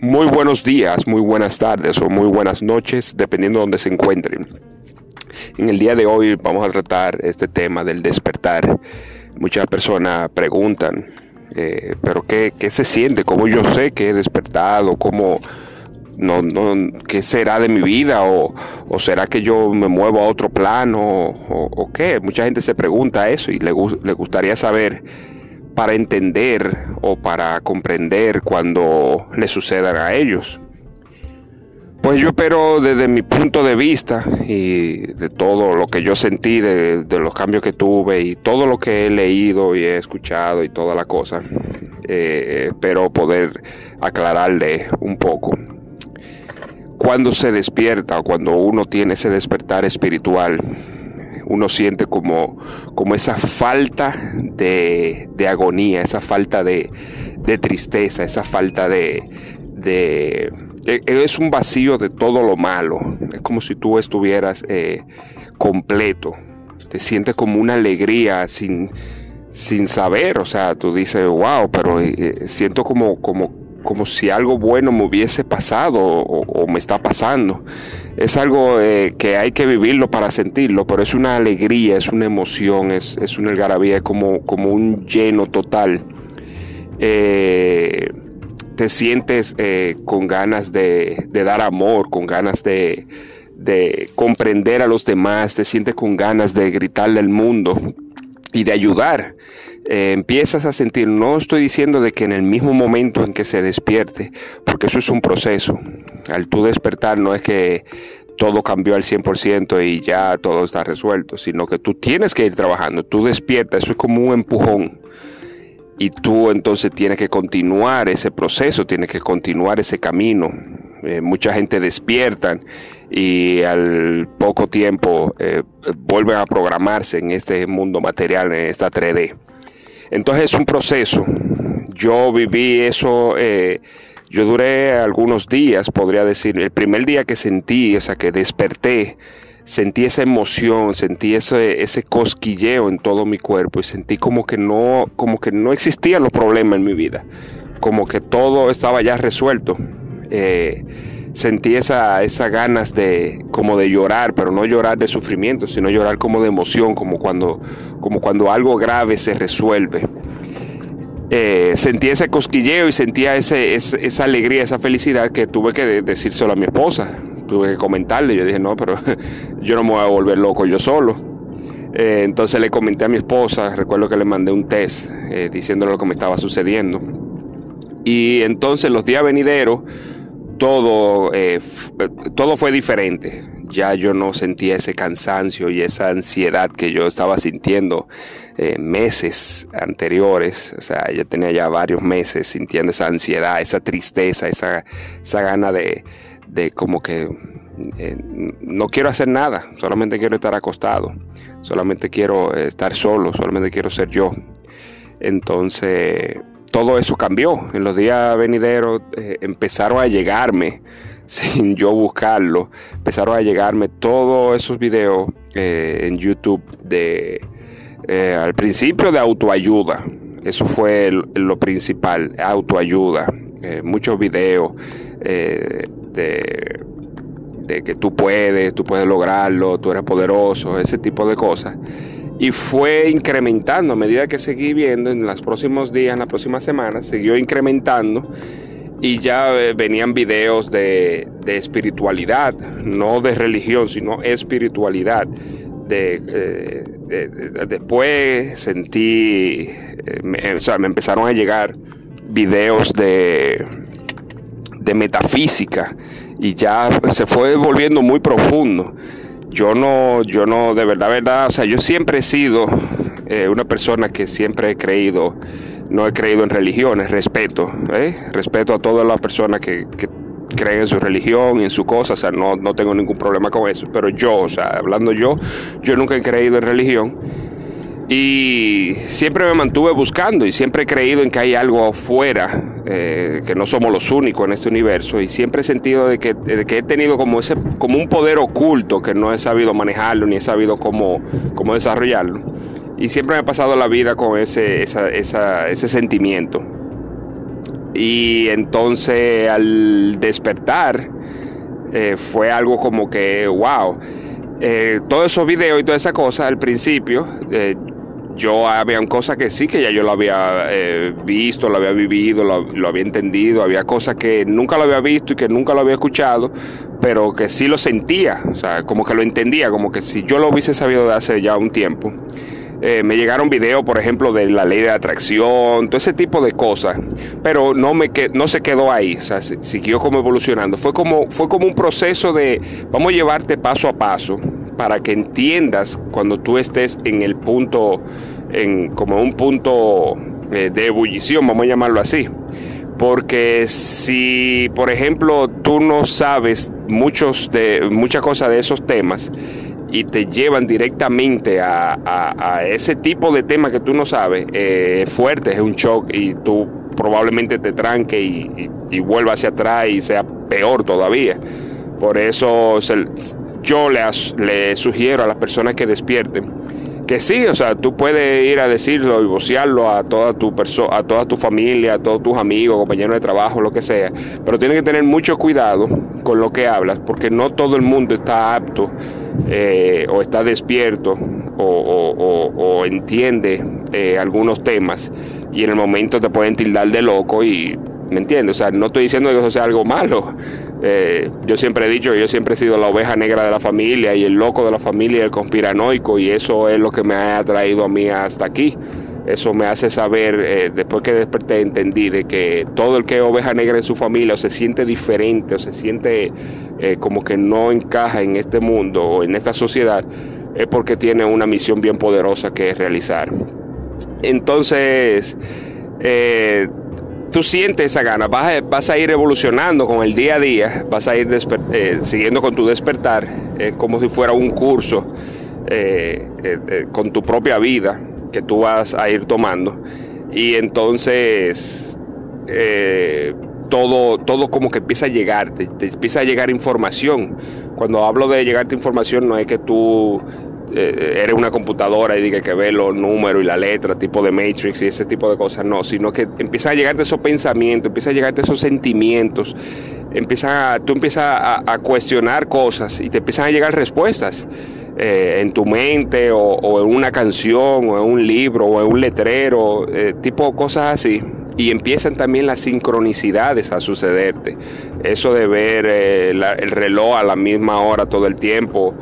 Muy buenos días, muy buenas tardes o muy buenas noches, dependiendo de donde se encuentren. En el día de hoy vamos a tratar este tema del despertar. Muchas personas preguntan, eh, pero qué, se siente? ¿Cómo yo sé que he despertado? ¿Cómo, no, no, ¿Qué será de mi vida? ¿O, será que yo me muevo a otro plano? ¿O, qué? Mucha gente se pregunta eso y le, le gustaría saber para entender o para comprender cuando le sucedan a ellos. Pues yo espero desde mi punto de vista y de todo lo que yo sentí, de, los cambios que tuve y todo lo que he leído y he escuchado y toda la cosa, eh, espero poder aclararle un poco. Cuando se despierta o cuando uno tiene ese despertar espiritual, uno siente como, como esa falta de, agonía, esa falta de, de tristeza, esa falta de, de e, es un vacío de todo lo malo. Es como si tú estuvieras eh, completo. Te sientes como una alegría sin, sin saber. O sea, tú dices, wow, pero eh, eh, siento como, como, como si algo bueno me hubiese pasado o, me está pasando. Es algo que hay que vivirlo para sentirlo, pero es una alegría, es una emoción, es, es una algarabía, es como, como un lleno total. Eh, te sientes eh, con ganas de, dar amor, con ganas de, comprender a los demás, te sientes con ganas de gritarle al mundo y de ayudar. Eh, empiezas a sentir, no estoy diciendo de que en el mismo momento en que se despierte, porque eso es un proceso. Al tú despertar no es que todo cambió al 100% y ya todo está resuelto, sino que tú tienes que ir trabajando, tú despiertas, eso es como un empujón y tú entonces tienes que continuar ese proceso, tienes que continuar ese camino. Eh, mucha gente despiertan y al poco tiempo eh, vuelven a programarse en este mundo material, en esta 3D. Entonces es un proceso. Yo viví eso, eh, yo duré algunos días, podría decir, el primer día que sentí, o sea, que desperté, sentí esa emoción, sentí ese, ese cosquilleo en todo mi cuerpo y sentí como que no, como que no existían los problemas en mi vida, como que todo estaba ya resuelto. Eh, sentí esa, esas ganas de como de llorar, pero no llorar de sufrimiento, sino llorar como de emoción, como cuando, como cuando algo grave se resuelve. Eh, sentí ese cosquilleo y sentía ese, esa alegría, esa felicidad que tuve que decírselo a mi esposa tuve que comentarle. Yo dije, no, pero yo no me voy a volver loco yo solo. Eh, entonces le comenté a mi esposa, recuerdo que le mandé un test eh, diciéndole lo que me estaba sucediendo. Y entonces los días venideros, todo, eh, todo fue diferente. Ya yo no sentía ese cansancio y esa ansiedad que yo estaba sintiendo meses anteriores. O sea, yo tenía ya varios meses sintiendo esa ansiedad, esa tristeza, esa, esa gana de, de como que eh, no quiero hacer nada, solamente quiero estar acostado, solamente quiero estar solo, solamente quiero ser yo. Entonces, todo eso cambió. En los días venideros eh, empezaron a llegarme, sin yo buscarlo, empezaron a llegarme todos esos videos eh, en YouTube de, al principio de autoayuda. Eso fue lo principal, autoayuda. muchos videos de, que tú puedes, tú puedes lograrlo, tú eres poderoso, ese tipo de cosas. Y fue incrementando a medida que seguí viendo en los próximos días, en las próximas semanas, siguió incrementando y ya eh, venían videos de, espiritualidad, no de religión, sino espiritualidad. De, eh, después sentí, eh, o sea, me empezaron a llegar videos de de metafísica y ya se fue volviendo muy profundo. Yo no, yo no, de verdad, verdad, o sea, yo siempre he sido eh, una persona que siempre he creído, no he creído en religiones, respeto, ¿eh? respeto a todas las personas que, que creen en su religión y en su cosa, o sea, no, no tengo ningún problema con eso, pero yo, o sea, hablando yo, yo nunca he creído en religión y siempre me mantuve buscando y siempre he creído en que hay algo afuera, eh, que no somos los únicos en este universo. Y siempre he sentido de que, he tenido como, ese, como un poder oculto que no he sabido manejarlo ni he sabido cómo, cómo desarrollarlo. Y siempre me he pasado la vida con ese, ese sentimiento. Y entonces al despertar eh, fue algo como que, wow, eh, todos esos videos y toda esa cosa al principio, yo había cosas que sí que ya yo lo había eh, visto, lo había vivido, lo, había entendido, había cosas que nunca lo había visto y que nunca lo había escuchado, pero que sí lo sentía, o sea, como que lo entendía, como que si yo lo hubiese sabido de hace ya un tiempo. Eh, me llegaron videos, por ejemplo, de la ley de atracción, todo ese tipo de cosas, pero no, me no se quedó ahí, o sea, siguió como evolucionando. Fue como, fue como un proceso de, vamos a llevarte paso a paso para que entiendas cuando tú estés en el punto, en como un punto eh, de ebullición, vamos a llamarlo así. Porque si, por ejemplo, tú no sabes muchos de, muchas cosas de esos temas, y te llevan directamente a, ese tipo de tema que tú no sabes, eh, fuerte, es un shock y tú probablemente te tranque y, y, vuelva hacia atrás y sea peor todavía. Por eso yo le, sugiero a las personas que despierten que sí, o sea, tú puedes ir a decirlo y vocearlo a toda tu persona, a toda tu familia, a todos tus amigos, compañeros de trabajo, lo que sea, pero tienes que tener mucho cuidado con lo que hablas, porque no todo el mundo está apto eh, o está despierto o, entiende eh, algunos temas y en el momento te pueden tildar de loco y ¿me entiendes? O sea, no estoy diciendo que eso sea algo malo. Eh, yo siempre he dicho que yo siempre he sido la oveja negra de la familia y el loco de la familia y el conspiranoico y eso es lo que me ha traído a mí hasta aquí. Eso me hace saber, después que desperté, entendí de que todo el que es oveja negra en su familia o se siente diferente o se siente eh, como que no encaja en este mundo o en esta sociedad, es porque tiene una misión bien poderosa que realizar. Entonces, eh, tú sientes esa gana, vas a, vas a, ir evolucionando con el día a día, vas a ir eh, siguiendo con tu despertar, como si fuera un curso con tu propia vida que tú vas a ir tomando. Y entonces todo, todo como que empieza a llegar, te, empieza a llegar información. Cuando hablo de llegarte información no es que tú eh, eres una computadora y diga que ve los números y la letra, tipo de Matrix y ese tipo de cosas, no, sino que empieza a llegarte esos pensamientos, empieza a llegarte esos sentimientos, empieza tú empiezas a, cuestionar cosas y te empiezan a llegar respuestas. Eh, en tu mente o, en una canción o en un libro o en un letrero, eh, tipo cosas así y empiezan también las sincronicidades a sucederte. Eso de ver eh, el reloj a la misma hora todo el tiempo,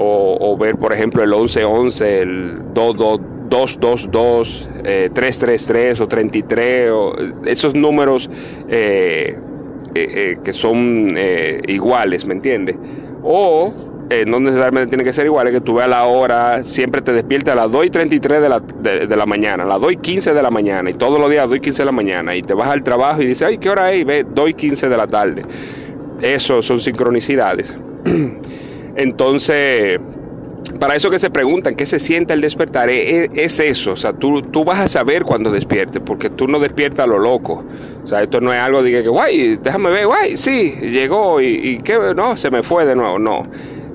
o, ver, por ejemplo, el 1111, el 222, 333 eh, o 33, o esos números eh, que son iguales, ¿me entiendes? O eh, no necesariamente tiene que ser igual, es que tú veas la hora, siempre te despierta a las 2 y 33 de la, de, la mañana, a las 2 y 15 de la mañana, y todos los días a las 2 y 15 de la mañana, y te vas al trabajo y dices, ay, ¿qué hora es? Y ve, 2 y 15 de la tarde. Eso son sincronicidades. Entonces, para eso que se preguntan, ¿qué se siente al despertar? Es, eso, o sea, tú, tú, vas a saber cuando despiertes, porque tú no despiertas a lo loco. O sea, esto no es algo de que, guay, déjame ver, guay, sí, llegó y, y que no, se me fue de nuevo, no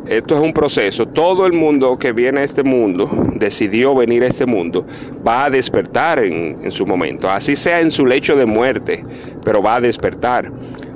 esto es un proceso. Todo el mundo que viene a este mundo, decidió venir a este mundo, va a despertar en, su momento. Así sea en su lecho de muerte, pero va a despertar.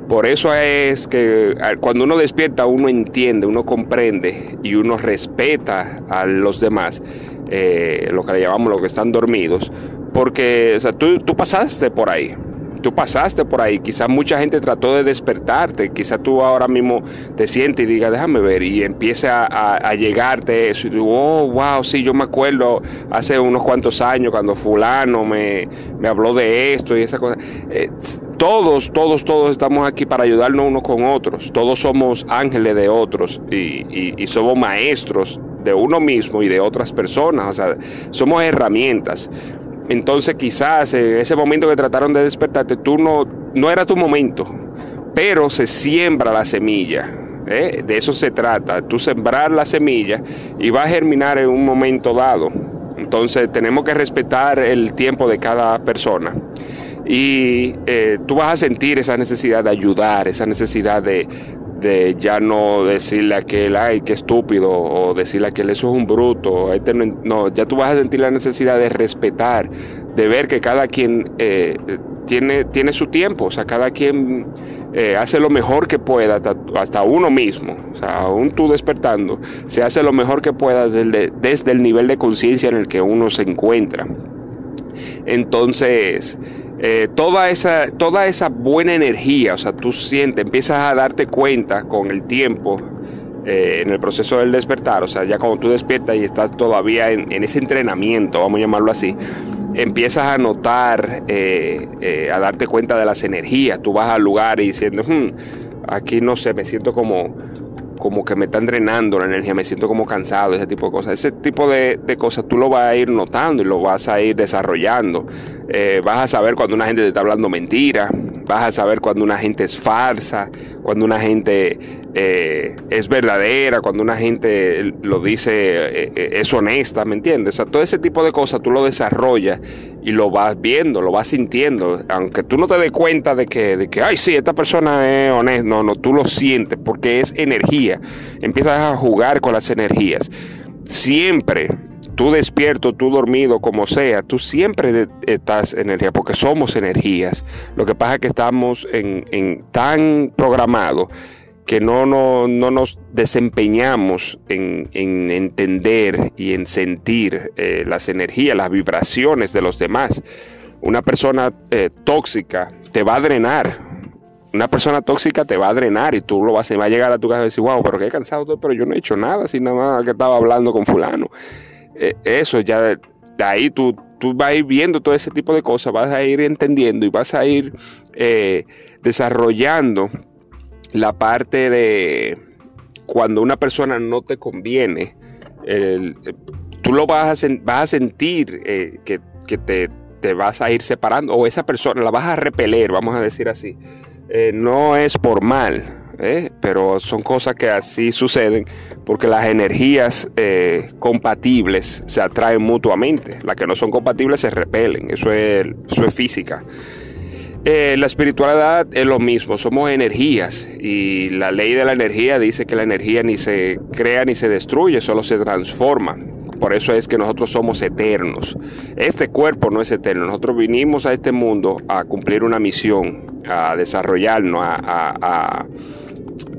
Por eso es que cuando uno despierta, uno entiende, uno comprende y uno respeta a los demás, eh, lo que le llamamos los que están dormidos, porque tú, tú pasaste por ahí tú pasaste por ahí, quizás mucha gente trató de despertarte, quizás tú ahora mismo te sientes y digas, déjame ver, y empiece a, llegarte eso, y tú, oh, wow, sí, yo me acuerdo hace unos cuantos años cuando fulano me, me habló de esto y esa cosa. Eh, todos, todos, todos estamos aquí para ayudarnos unos con otros, todos somos ángeles de otros y, y somos maestros de uno mismo y de otras personas, o sea, somos herramientas. Entonces quizás en ese momento que trataron de despertarte, tú no, no era tu momento, pero se siembra la semilla. ¿eh? De eso se trata, tú sembrar la semilla y va a germinar en un momento dado. Entonces tenemos que respetar el tiempo de cada persona. Y eh, tú vas a sentir esa necesidad de ayudar, esa necesidad de, de ya no decirle a aquel, ay, qué estúpido, o decirle a aquel, eso es un bruto. Este no, ya tú vas a sentir la necesidad de respetar, de ver que cada quien eh, tiene, tiene su tiempo, o sea, cada quien eh, hace lo mejor que pueda, hasta, uno mismo, o sea, aún tú despertando, se hace lo mejor que pueda desde el nivel de conciencia en el que uno se encuentra. Entonces, eh, toda, esa, toda esa buena energía, o sea, tú sientes, empiezas a darte cuenta con el tiempo, eh, en el proceso del despertar, o sea, ya cuando tú despiertas y estás todavía en, ese entrenamiento, vamos a llamarlo así, empiezas a notar, eh, a darte cuenta de las energías, tú vas al lugar y diciendo, hmm, aquí no sé, me siento como, como que me están drenando la energía, me siento como cansado, ese tipo de cosas. Ese tipo de, cosas tú lo vas a ir notando y lo vas a ir desarrollando. Eh, vas a saber cuando una gente te está hablando mentira, vas a saber cuando una gente es farsa, cuando una gente eh, es verdadera, cuando una gente lo dice, eh, es honesta, ¿me entiendes? O sea, todo ese tipo de cosas tú lo desarrollas y lo vas viendo, lo vas sintiendo, aunque tú no te des cuenta de que, de que, ay, sí, esta persona es honesta, no, no, tú lo sientes porque es energía, empiezas a jugar con las energías. Siempre tú despierto, tú dormido, como sea, tú siempre estás energía, porque somos energías. Lo que pasa es que estamos en, tan programado que no, no, nos desempeñamos en, entender y en sentir eh, las energías, las vibraciones de los demás. Una persona eh, tóxica te va a drenar. Una persona tóxica te va a drenar y tú lo vas, a llegar a tu casa y decir, wow, pero qué cansado pero yo no he hecho nada, así nada más que estaba hablando con fulano. Eh, eso, ya de, ahí tú, tú vas a ir viendo todo ese tipo de cosas, vas a ir entendiendo y vas a ir eh, desarrollando la parte de cuando una persona no te conviene, tú lo vas a, vas a sentir eh, que, te, te, vas a ir separando o esa persona la vas a repeler, vamos a decir así. No es por mal, ¿eh? pero son cosas que así suceden porque las energías eh, compatibles se atraen mutuamente, las que no son compatibles se repelen, eso es, eso es física. Eh, la espiritualidad es lo mismo, somos energías y la ley de la energía dice que la energía ni se crea ni se destruye, solo se transforma. Por eso es que nosotros somos eternos. Este cuerpo no es eterno. Nosotros vinimos a este mundo a cumplir una misión, a desarrollarnos, a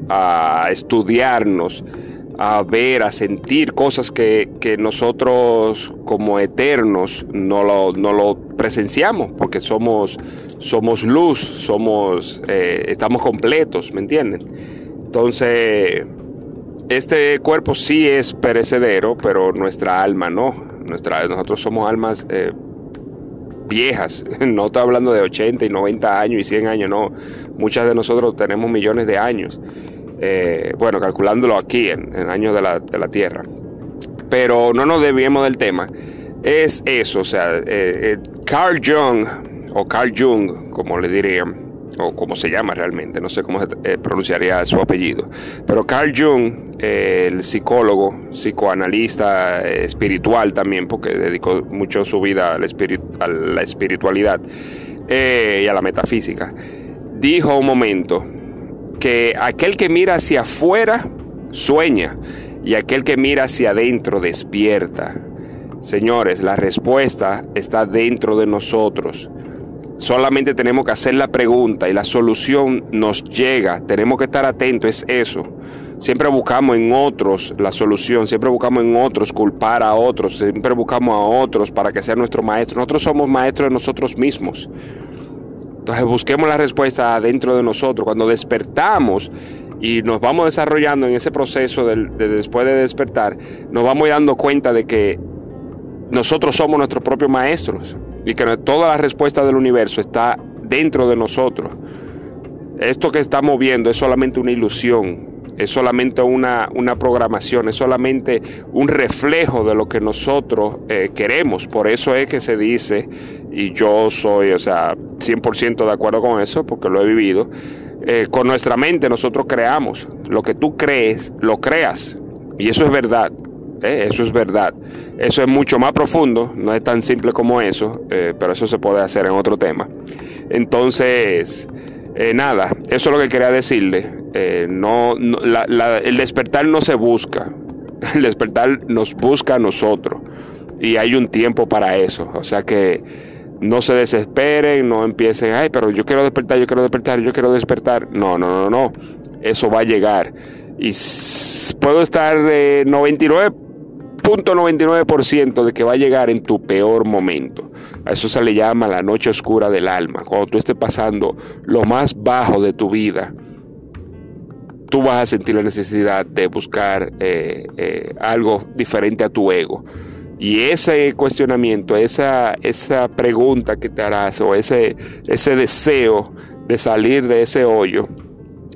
a estudiarnos, a ver, a sentir cosas que, nosotros como eternos no lo, no lo, presenciamos, porque somos, somos luz, somos, eh, estamos completos, ¿me entienden? Entonces, este cuerpo sí es perecedero, pero nuestra alma no. Nuestra, nosotros somos almas eh, viejas, no estoy hablando de 80 y 90 años y 100 años, no. Muchas de nosotros tenemos millones de años. Eh, bueno, calculándolo aquí en, el año de la, Tierra. Pero no nos desviemos del tema. Es eso, o sea, eh, eh, Carl Jung, o Carl Jung, como le dirían, o como se llama realmente, no sé cómo se pronunciaría su apellido, pero Carl Jung, el psicólogo, psicoanalista espiritual también, porque dedicó mucho su vida a la, a la espiritualidad y a la metafísica, dijo un momento que aquel que mira hacia afuera sueña y aquel que mira hacia adentro despierta. Señores, la respuesta está dentro de nosotros. Solamente tenemos que hacer la pregunta y la solución nos llega. Tenemos que estar atentos, es eso. Siempre buscamos en otros la solución, siempre buscamos en otros culpar a otros, siempre buscamos a otros para que sean nuestro maestro. Nosotros somos maestros de nosotros mismos. Entonces busquemos la respuesta dentro de nosotros. Cuando despertamos y nos vamos desarrollando en ese proceso de, después de despertar, nos vamos dando cuenta de que nosotros somos nuestros propios maestros y que toda la respuesta del universo está dentro de nosotros. Esto que estamos viendo es solamente una ilusión, es solamente una, una programación, es solamente un reflejo de lo que nosotros eh, queremos. Por eso es que se dice, y yo soy, o sea, 100% de acuerdo con eso, porque lo he vivido, eh, con nuestra mente nosotros creamos. Lo que tú crees, lo creas. Y eso es verdad. ¿Eh? Eso es verdad. Eso es mucho más profundo, no es tan simple como eso, pero eso se puede hacer en otro tema. Entonces, Eh, nada, eso es lo que quería decirle. Eh, no, el despertar no se busca. El despertar nos busca a nosotros. Y hay un tiempo para eso. O sea que no se desesperen, no empiecen, ay, pero yo quiero despertar, yo quiero despertar, yo quiero despertar. No, no, no, no. Eso va a llegar. Y puedo estar 99.99% de que va a llegar en tu peor momento. A eso se le llama la noche oscura del alma. Cuando tú estés pasando lo más bajo de tu vida, tú vas a sentir la necesidad de buscar eh, eh, algo diferente a tu ego. Y ese cuestionamiento, esa, esa pregunta que te harás o ese, ese deseo de salir de ese hoyo,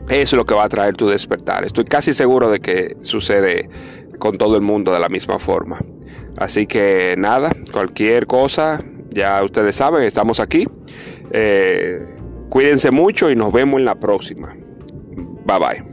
es lo que va a traer tu despertar. Estoy casi seguro de que sucede con todo el mundo de la misma forma. Así que nada, cualquier cosa, ya ustedes saben, estamos aquí. Eh, cuídense mucho y nos vemos en la próxima. Bye bye.